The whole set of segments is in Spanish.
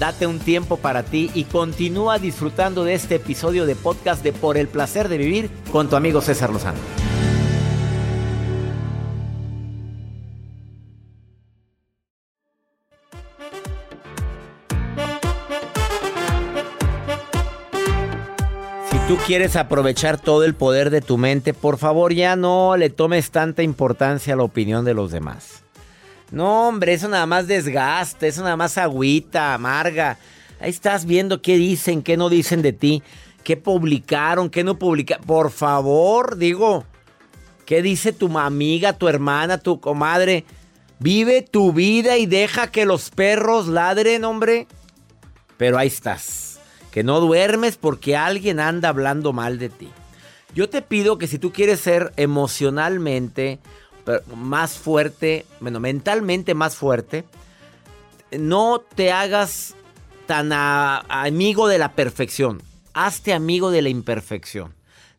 Date un tiempo para ti y continúa disfrutando de este episodio de podcast de Por el placer de vivir con tu amigo César Lozano. Si tú quieres aprovechar todo el poder de tu mente, por favor ya no le tomes tanta importancia a la opinión de los demás. No, hombre, eso nada más desgasta, eso nada más agüita, amarga. Ahí estás viendo qué dicen, qué no dicen de ti, qué publicaron, qué no publicaron. Por favor, digo, ¿qué dice tu amiga, tu hermana, tu comadre? Vive tu vida y deja que los perros ladren, hombre. Pero ahí estás, que no duermes porque alguien anda hablando mal de ti. Yo te pido que si tú quieres ser emocionalmente más fuerte, bueno, mentalmente más fuerte, no te hagas tan amigo de la perfección. Hazte amigo de la imperfección.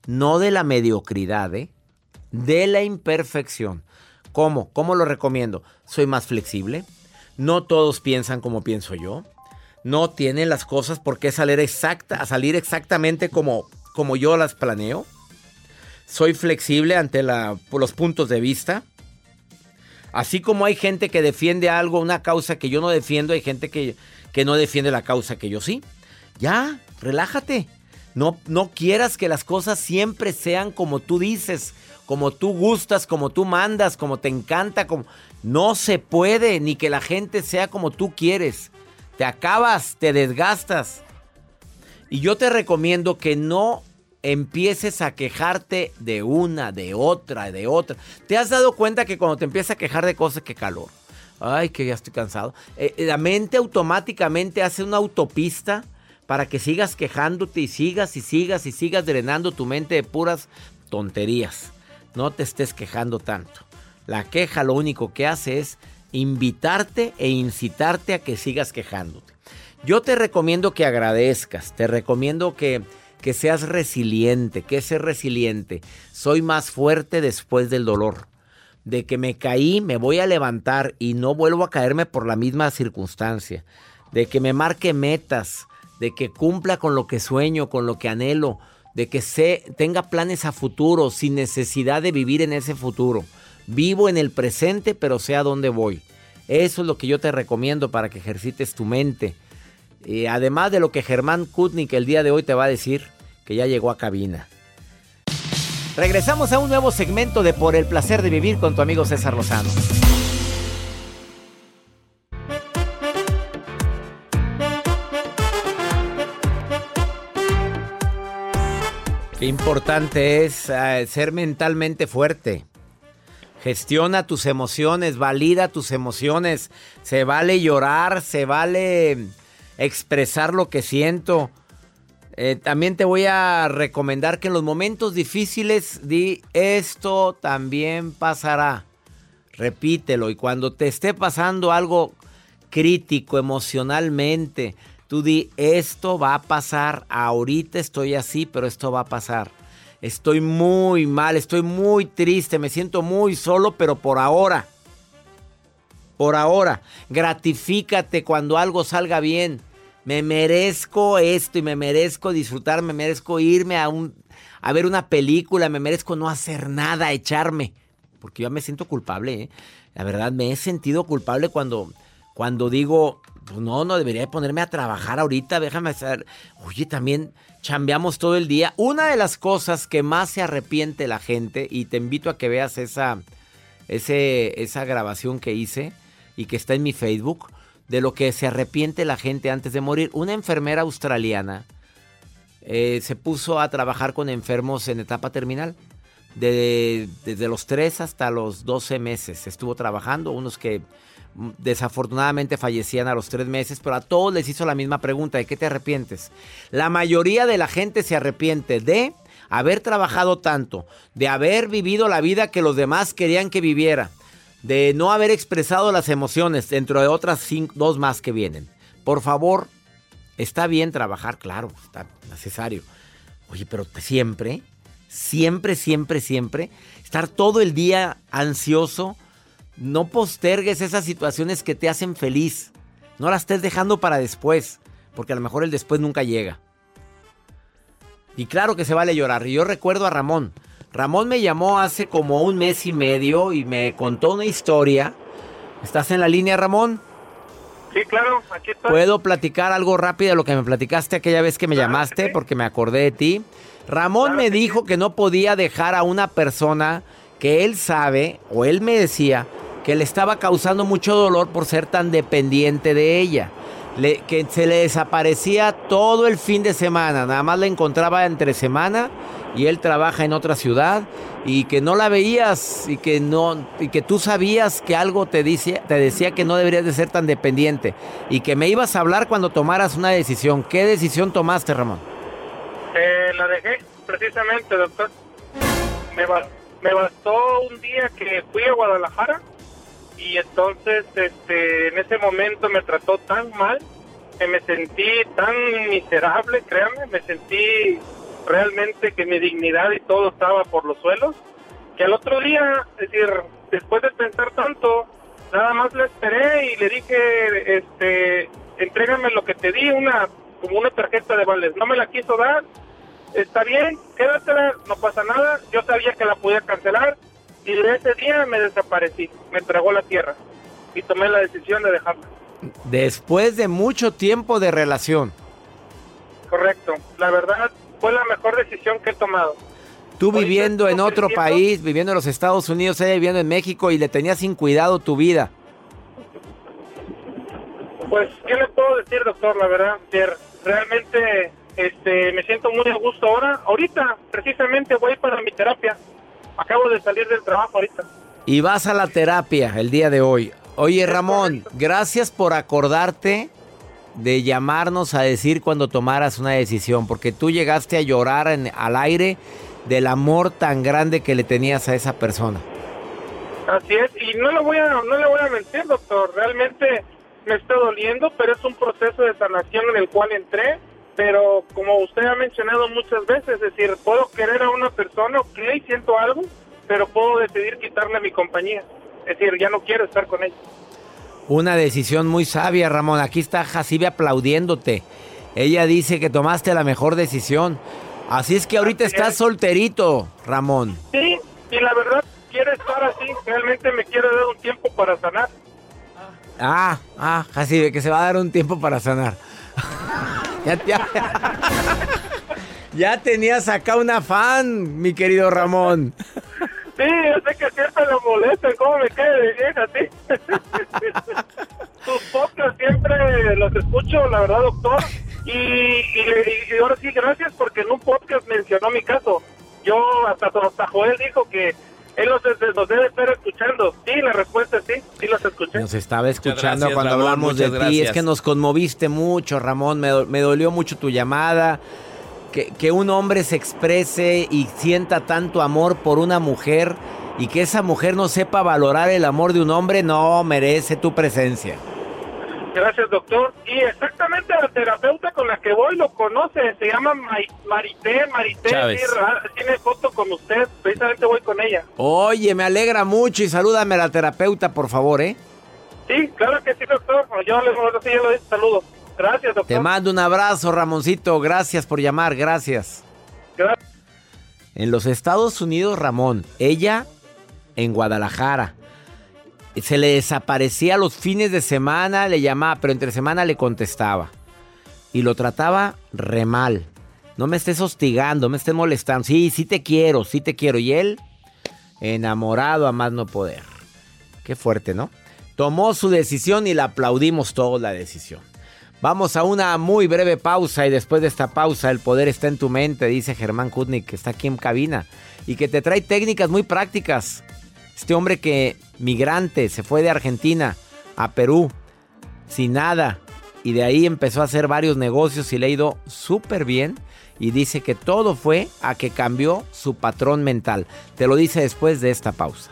No de la mediocridad, ¿eh? De la imperfección. ¿Cómo? ¿Cómo lo recomiendo? Soy más flexible. No todos piensan como pienso yo. No tienen las cosas por qué salir, exacta, salir exactamente como, como yo las planeo. Soy flexible ante los puntos de vista. Así como hay gente que defiende algo, una causa que yo no defiendo, hay gente que, que no defiende la causa que yo sí. Ya, relájate. No, no quieras que las cosas siempre sean como tú dices, como tú gustas, como tú mandas, como te encanta. Como... No se puede, ni que la gente sea como tú quieres. Te acabas, te desgastas. Y yo te recomiendo que no empieces a quejarte de una, de otra, de otra. ¿Te has dado cuenta que cuando te empiezas a quejar de cosas, que calor? Ay, que ya estoy cansado. Eh, la mente automáticamente hace una autopista para que sigas quejándote y sigas y sigas y sigas drenando tu mente de puras tonterías. No te estés quejando tanto. La queja lo único que hace es invitarte e incitarte a que sigas quejándote. Yo te recomiendo que agradezcas, te recomiendo que, que seas resiliente, que seas resiliente. Soy más fuerte después del dolor. De que me caí, me voy a levantar y no vuelvo a caerme por la misma circunstancia. De que me marque metas, de que cumpla con lo que sueño, con lo que anhelo, de que sé, tenga planes a futuro sin necesidad de vivir en ese futuro. Vivo en el presente, pero sé a dónde voy. Eso es lo que yo te recomiendo para que ejercites tu mente. Y además de lo que Germán Kutnik el día de hoy te va a decir, ya llegó a cabina. Regresamos a un nuevo segmento de Por el placer de vivir con tu amigo César Lozano. Qué importante es eh, ser mentalmente fuerte. Gestiona tus emociones, valida tus emociones. Se vale llorar, se vale expresar lo que siento. Eh, también te voy a recomendar que en los momentos difíciles di esto también pasará. Repítelo y cuando te esté pasando algo crítico emocionalmente. Tú di, esto va a pasar, ahorita estoy así, pero esto va a pasar. Estoy muy mal, estoy muy triste, me siento muy solo, pero por ahora. Por ahora, gratifícate cuando algo salga bien. Me merezco esto y me merezco disfrutar, me merezco irme a, un, ver una película, me merezco no hacer nada, echarme. Porque yo me siento culpable, ¿eh? La verdad, me he sentido culpable cuando, cuando digo, pues no, no debería ponerme a trabajar ahorita, déjame hacer. Oye, también chambeamos todo el día. Una de las cosas que más se arrepiente la gente, y te invito a que veas esa, ese, esa grabación que hice y que está en mi Facebook, de lo que se arrepiente la gente antes de morir. Una enfermera australiana eh, se puso a trabajar con enfermos en etapa terminal. desde los 3 hasta los 12 meses estuvo trabajando, unos que desafortunadamente fallecían a los tres meses, pero a todos les hizo la misma pregunta, ¿de qué te arrepientes? La mayoría de la gente se arrepiente de haber trabajado tanto, de haber vivido la vida que los demás querían que viviera, de no haber expresado las emociones, dentro de otras dos más que vienen. Por favor, está bien trabajar, claro, está necesario. Oye, pero siempre, siempre, siempre, siempre, estar todo el día ansioso, no postergues esas situaciones que te hacen feliz. No las estés dejando para después, porque a lo mejor el después nunca llega. Y claro que se vale llorar. Y yo recuerdo a Ramón. Ramón me llamó hace como un mes y medio y me contó una historia. ¿Estás en la línea, Ramón? Sí, claro, aquí estoy. ¿Puedo platicar algo rápido de lo que me platicaste aquella vez que me llamaste? Porque me acordé de ti. Ramón me dijo que no podía dejar a una persona que él sabe, o él me decía, que le estaba causando mucho dolor por ser tan dependiente de ella. que se le desaparecía todo el fin de semana, nada más la encontraba entre semana y él trabaja en otra ciudad y que no la veías y que no y que tú sabías que algo te dice, te decía que no deberías de ser tan dependiente y que me ibas a hablar cuando tomaras una decisión. ¿Qué decisión tomaste, Ramón? Eh, la dejé precisamente, doctor. Me, me bastó un día que fui a Guadalajara y entonces este en ese momento me trató tan mal que me sentí tan miserable, créanme, me sentí realmente que mi dignidad y todo estaba por los suelos, que al otro día, es decir, después de pensar tanto, nada más le esperé y le dije, este, entrégame lo que te di, una como una tarjeta de vales, no me la quiso dar, está bien, quédatela, no pasa nada, yo sabía que la podía cancelar, y de ese día me desaparecí, me tragó la tierra y tomé la decisión de dejarla. Después de mucho tiempo de relación. Correcto, la verdad fue la mejor decisión que he tomado. Tú viviendo en otro país, viviendo en los Estados Unidos, ella viviendo en México y le tenías sin cuidado tu vida. Pues, ¿qué le puedo decir, doctor? La verdad, realmente este, me siento muy a gusto ahora. Ahorita, precisamente, voy para mi terapia. Acabo de salir del trabajo ahorita. Y vas a la terapia el día de hoy. Oye, Ramón, gracias por acordarte de llamarnos a decir cuando tomaras una decisión, porque tú llegaste a llorar en, al aire del amor tan grande que le tenías a esa persona. Así es, y no le voy a, no le voy a mentir, doctor, realmente me está doliendo, pero es un proceso de sanación en el cual entré pero como usted ha mencionado muchas veces, es decir, puedo querer a una persona, ok, siento algo, pero puedo decidir quitarle mi compañía. Es decir, ya no quiero estar con ella. Una decisión muy sabia, Ramón. Aquí está Jacibe aplaudiéndote. Ella dice que tomaste la mejor decisión. Así es que ahorita estás solterito, Ramón. Sí, y la verdad quiero estar así. Realmente me quiero dar un tiempo para sanar. Ah, ah, Jacibe, que se va a dar un tiempo para sanar. Ya, ya, tenías acá una fan, mi querido Ramón. Sí, yo sé que siempre lo molesta, cómo me quede de vieja, sí. Tus podcasts siempre los escucho, la verdad, doctor. Y, y, ahora sí, gracias porque en un podcast mencionó mi caso. Yo, hasta, hasta Joel dijo que él nos, debe estar escuchando. Sí, la respuesta es sí, sí los escuché. Nos estaba escuchando cuando hablamos de ti. Es que nos conmoviste mucho, Ramón. Me, me dolió mucho tu llamada. Que, que, un hombre se exprese y sienta tanto amor por una mujer y que esa mujer no sepa valorar el amor de un hombre, no merece tu presencia. Gracias, doctor. Y exactamente la terapeuta con la que voy lo conoce, se llama Marité, Marité, tiene foto con usted, precisamente voy con ella. Oye, me alegra mucho y salúdame a la terapeuta, por favor, ¿eh? Sí, claro que sí, doctor. Yo le doy saludos. Gracias, doctor. Te mando un abrazo, Ramoncito. Gracias por llamar, gracias. Gracias. En los Estados Unidos, Ramón, ella en Guadalajara se le desaparecía los fines de semana, le llamaba, pero entre semana le contestaba. Y lo trataba re mal. No me estés hostigando, me estés molestando. Sí, sí te quiero, sí te quiero. Y él, enamorado a más no poder. Qué fuerte, ¿no? Tomó su decisión y la aplaudimos todos la decisión. Vamos a una muy breve pausa y después de esta pausa el poder está en tu mente, dice Germán Kutnik, que está aquí en cabina y que te trae técnicas muy prácticas este hombre que migrante se fue de Argentina a Perú sin nada y de ahí empezó a hacer varios negocios y le ha ido súper bien y dice que todo fue a que cambió su patrón mental. Te lo dice después de esta pausa.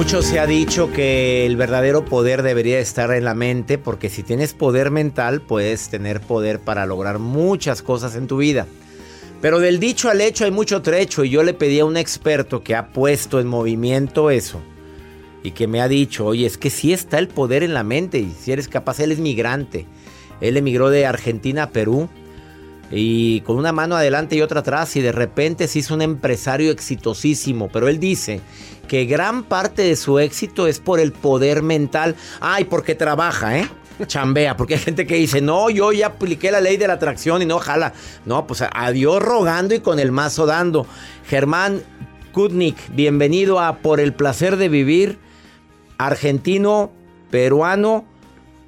Mucho se ha dicho que el verdadero poder debería estar en la mente, porque si tienes poder mental, puedes tener poder para lograr muchas cosas en tu vida. Pero del dicho al hecho hay mucho trecho y yo le pedí a un experto que ha puesto en movimiento eso y que me ha dicho, oye, es que sí está el poder en la mente y si eres capaz, él es migrante. Él emigró de Argentina a Perú y con una mano adelante y otra atrás y de repente se hizo un empresario exitosísimo. Pero él dice que gran parte de su éxito es por el poder mental. Ay, porque trabaja, ¿eh? Chambea, porque hay gente que dice, no, yo ya apliqué la ley de la atracción y no jala. No, pues a Dios rogando y con el mazo dando. Germán Kutnik, bienvenido a Por el placer de vivir, argentino, peruano,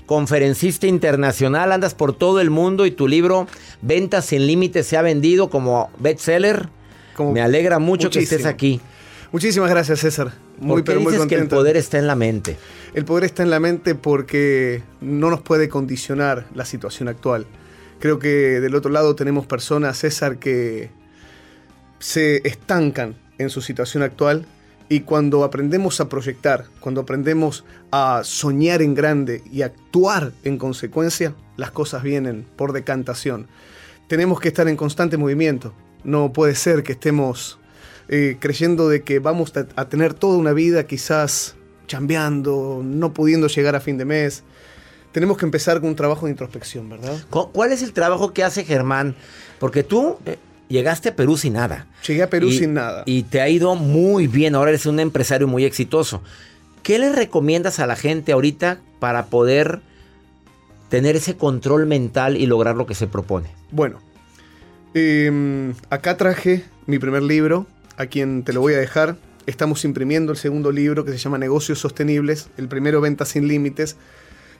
conferencista internacional, andas por todo el mundo y tu libro Ventas sin Límites se ha vendido como bestseller. Me alegra mucho que estés aquí. Muchísimas gracias, César. Muy, pero muy contento. que el poder está en la mente? El poder está en la mente porque no nos puede condicionar la situación actual. Creo que del otro lado tenemos personas, César, que se estancan en su situación actual y cuando aprendemos a proyectar, cuando aprendemos a soñar en grande y actuar en consecuencia, las cosas vienen por decantación. Tenemos que estar en constante movimiento. No puede ser que estemos eh, creyendo de que vamos a, tener toda una vida quizás chambeando, no pudiendo llegar a fin de mes. Tenemos que empezar con un trabajo de introspección, ¿verdad? ¿Cuál es el trabajo que hace Germán? Porque tú eh, llegaste a Perú sin nada. Llegué a Perú sin nada. Y te ha ido muy bien, ahora eres un empresario muy exitoso. ¿Qué le recomiendas a la gente ahorita para poder tener ese control mental y lograr lo que se propone? Bueno, em, acá traje mi primer libro, a quien te lo voy a dejar. Estamos imprimiendo el segundo libro que se llama Negocios Sostenibles, el primero Ventas sin Límites,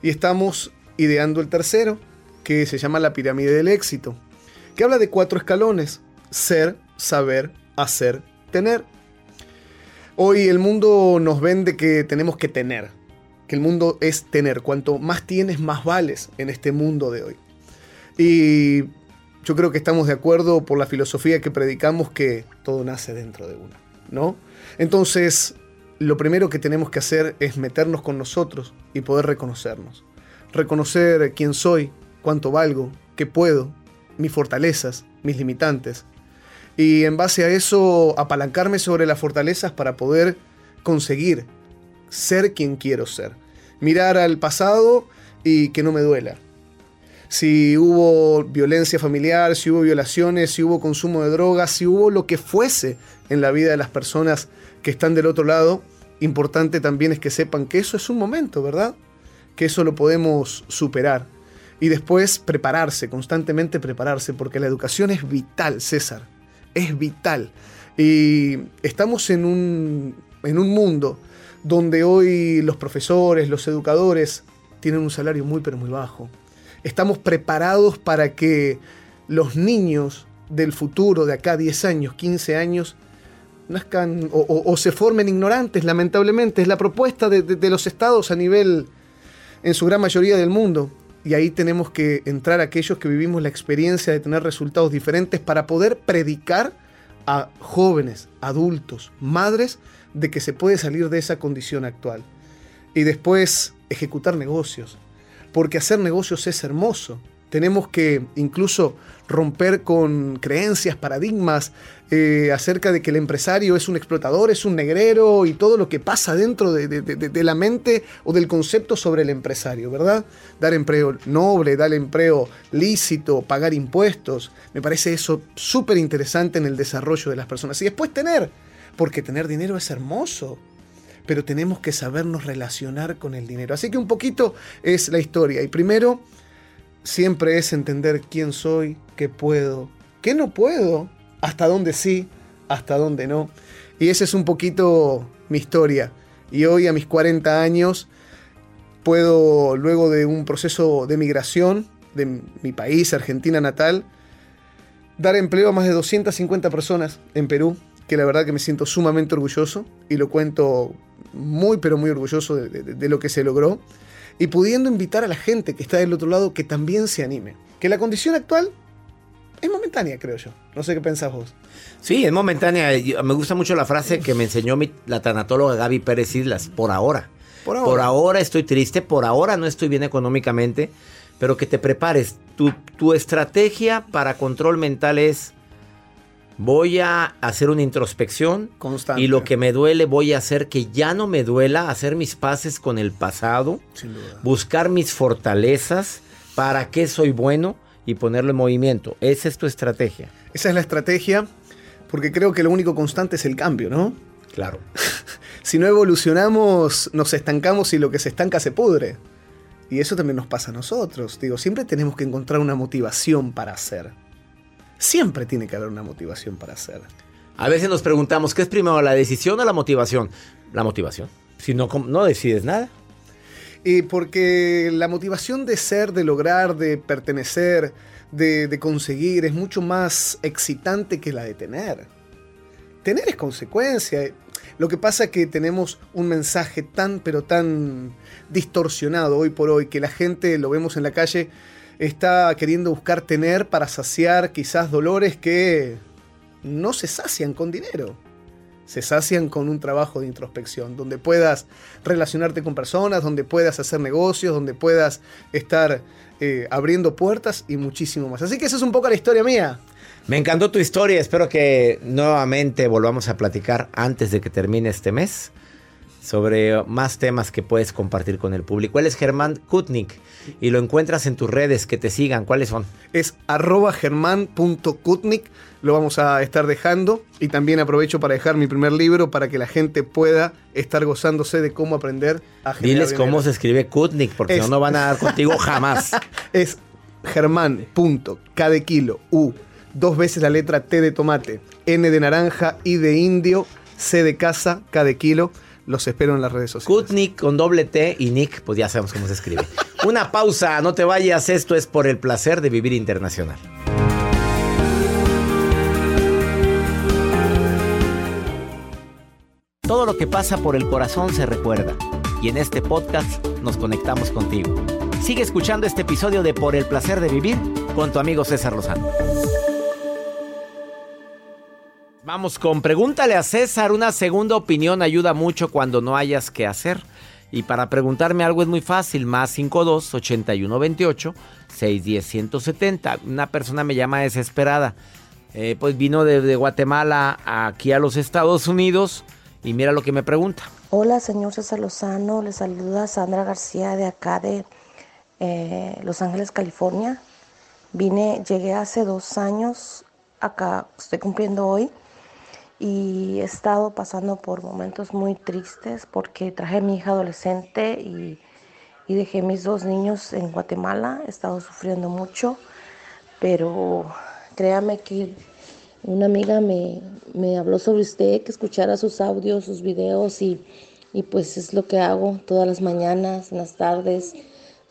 y estamos ideando el tercero, que se llama la pirámide del éxito, que habla de cuatro escalones, ser, saber, hacer, tener. Hoy el mundo nos vende que tenemos que tener, que el mundo es tener. Cuanto más tienes, más vales en este mundo de hoy. Y yo creo que estamos de acuerdo por la filosofía que predicamos que todo nace dentro de uno, ¿no? Entonces, lo primero que tenemos que hacer es meternos con nosotros y poder reconocernos. Reconocer quién soy, cuánto valgo, qué puedo, mis fortalezas, mis limitantes, y en base a eso apalancarme sobre las fortalezas para poder conseguir ser quien quiero ser. Mirar al pasado y que no me duela. Si hubo violencia familiar, si hubo violaciones, si hubo consumo de drogas, si hubo lo que fuese en la vida de las personas que están del otro lado, importante también es que sepan que eso es un momento, ¿verdad? Que eso lo podemos superar. Y después prepararse, constantemente prepararse, porque la educación es vital, César es vital. Y estamos en un, en un mundo donde hoy los profesores, los educadores tienen un salario muy pero muy bajo. Estamos preparados para que los niños del futuro, de acá 10 años, 15 años, nazcan o, se formen ignorantes, lamentablemente. Es la propuesta de, de los estados a nivel, en su gran mayoría del mundo. Y ahí tenemos que entrar aquellos que vivimos la experiencia de tener resultados diferentes para poder predicar a jóvenes, adultos, madres, de que se puede salir de esa condición actual. Y después ejecutar negocios. Porque hacer negocios es hermoso tenemos que incluso romper con creencias, paradigmas eh, acerca de que el empresario es un explotador, es un negrero y todo lo que pasa dentro de, la mente o del concepto sobre el empresario, ¿verdad? Dar empleo noble, dar empleo lícito, pagar impuestos. Me parece eso súper interesante en el desarrollo de las personas. Y después tener, porque tener dinero es hermoso pero tenemos que sabernos relacionar con el dinero. Así que un poquito es la historia. Y primero, siempre es entender quién soy, qué puedo, qué no puedo, hasta dónde sí, hasta dónde no. Y esa es un poquito mi historia. Y hoy a mis 40 años puedo, luego de un proceso de migración de mi país, Argentina natal, dar empleo a más de 250 personas en Perú, que la verdad que me siento sumamente orgulloso y lo cuento muy pero muy orgulloso de, de lo que se logró y pudiendo invitar a la gente que está del otro lado que también se anime. Que la condición actual es momentánea, creo yo. No sé qué pensás vos. Sí, es momentánea. Me gusta mucho la frase que me enseñó la tanatóloga Gaby Pérez Islas, por ahora. Por ahora. Por ahora estoy triste, por ahora no estoy bien económicamente, pero que te prepares. Tu, tu estrategia para control mental es voy a hacer una introspección Constante. y lo que me duele voy a hacer que ya no me duela, hacer mis paces con el pasado, buscar mis fortalezas, para qué soy bueno y ponerlo en movimiento. Esa es tu estrategia. Esa es la estrategia, porque creo que lo único constante es el cambio, ¿no? Claro. si no evolucionamos, nos estancamos y lo que se estanca se pudre. Y eso también nos pasa a nosotros. Digo, siempre tenemos que encontrar una motivación para hacer. Siempre tiene que haber una motivación para hacer. A veces nos preguntamos, ¿qué es primero, la decisión o la motivación? La motivación. Si no, no decides nada. Y porque la motivación de ser, de lograr, de pertenecer, de, de, conseguir, es mucho más excitante que la de tener. Tener es consecuencia. Lo que pasa es que tenemos un mensaje tan, pero tan distorsionado hoy por hoy, que la gente, lo vemos en la calle, está queriendo buscar tener para saciar quizás dolores que no se sacian con dinero. Se sacian con un trabajo de introspección, donde puedas relacionarte con personas, donde puedas hacer negocios, donde puedas estar eh, abriendo puertas y muchísimo más. Así que esa es un poco la historia mía. Me encantó tu historia, espero que nuevamente volvamos a platicar antes de que termine este mes sobre más temas que puedes compartir con el público. Él es Germán Kutnik y lo encuentras en tus redes, que te sigan. ¿Cuáles son? Es arroba germán.kutnik, lo vamos a estar dejando y también aprovecho para dejar mi primer libro para que la gente pueda estar gozándose de cómo aprender a generar Diles cómo se escribe Kutnik, porque no, no van a dar contigo jamás. es germán.k de kilo, U, dos veces la letra T de tomate, N de naranja, I de indio, C de casa, K de kilo los espero en las redes sociales. Kutnik con doble T y Nick, pues ya sabemos cómo se escribe. Una pausa, no te vayas, esto es por el placer de vivir internacional. Todo lo que pasa por el corazón se recuerda y en este podcast nos conectamos contigo. Sigue escuchando este episodio de Por el placer de vivir con tu amigo César Lozano. Vamos con Pregúntale a César. Una segunda opinión ayuda mucho cuando no hayas que hacer. Y para preguntarme algo es muy fácil. Más 52 81 28 610 170. Una persona me llama desesperada. Eh, pues vino de, de Guatemala aquí a los Estados Unidos. Y mira lo que me pregunta. Hola, señor César Lozano. Le saluda Sandra García de acá de eh, Los Ángeles, California. Vine, llegué hace dos años acá, estoy cumpliendo hoy. Y he estado pasando por momentos muy tristes porque traje a mi hija adolescente y, y dejé mis dos niños en Guatemala. He estado sufriendo mucho, pero créame que una amiga me, me, habló sobre usted, que escuchara sus audios, sus videos y, y, pues es lo que hago todas las mañanas, en las tardes,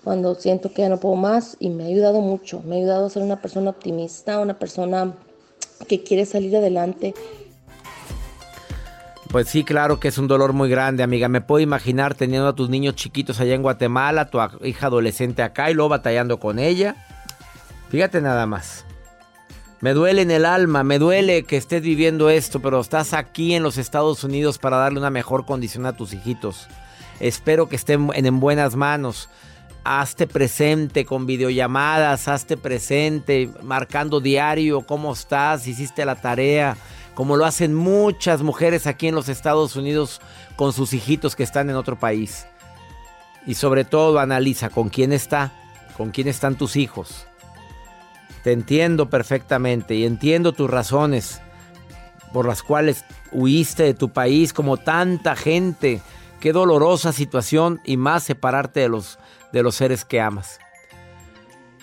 cuando siento que ya no puedo más y me ha ayudado mucho, me ha ayudado a ser una persona optimista, una persona que quiere salir adelante. Pues sí, claro que es un dolor muy grande, amiga. Me puedo imaginar teniendo a tus niños chiquitos allá en Guatemala, tu hija adolescente acá y luego batallando con ella. Fíjate nada más. Me duele en el alma, me duele que estés viviendo esto, pero estás aquí en los Estados Unidos para darle una mejor condición a tus hijitos. Espero que estén en buenas manos. Hazte presente con videollamadas, hazte presente, marcando diario cómo estás, hiciste la tarea, como lo hacen muchas mujeres aquí en los Estados Unidos con sus hijitos que están en otro país. Y sobre todo analiza con quién está, con quién están tus hijos. Te entiendo perfectamente y entiendo tus razones por las cuales huiste de tu país como tanta gente. Qué dolorosa situación y más separarte de los, de los seres que amas.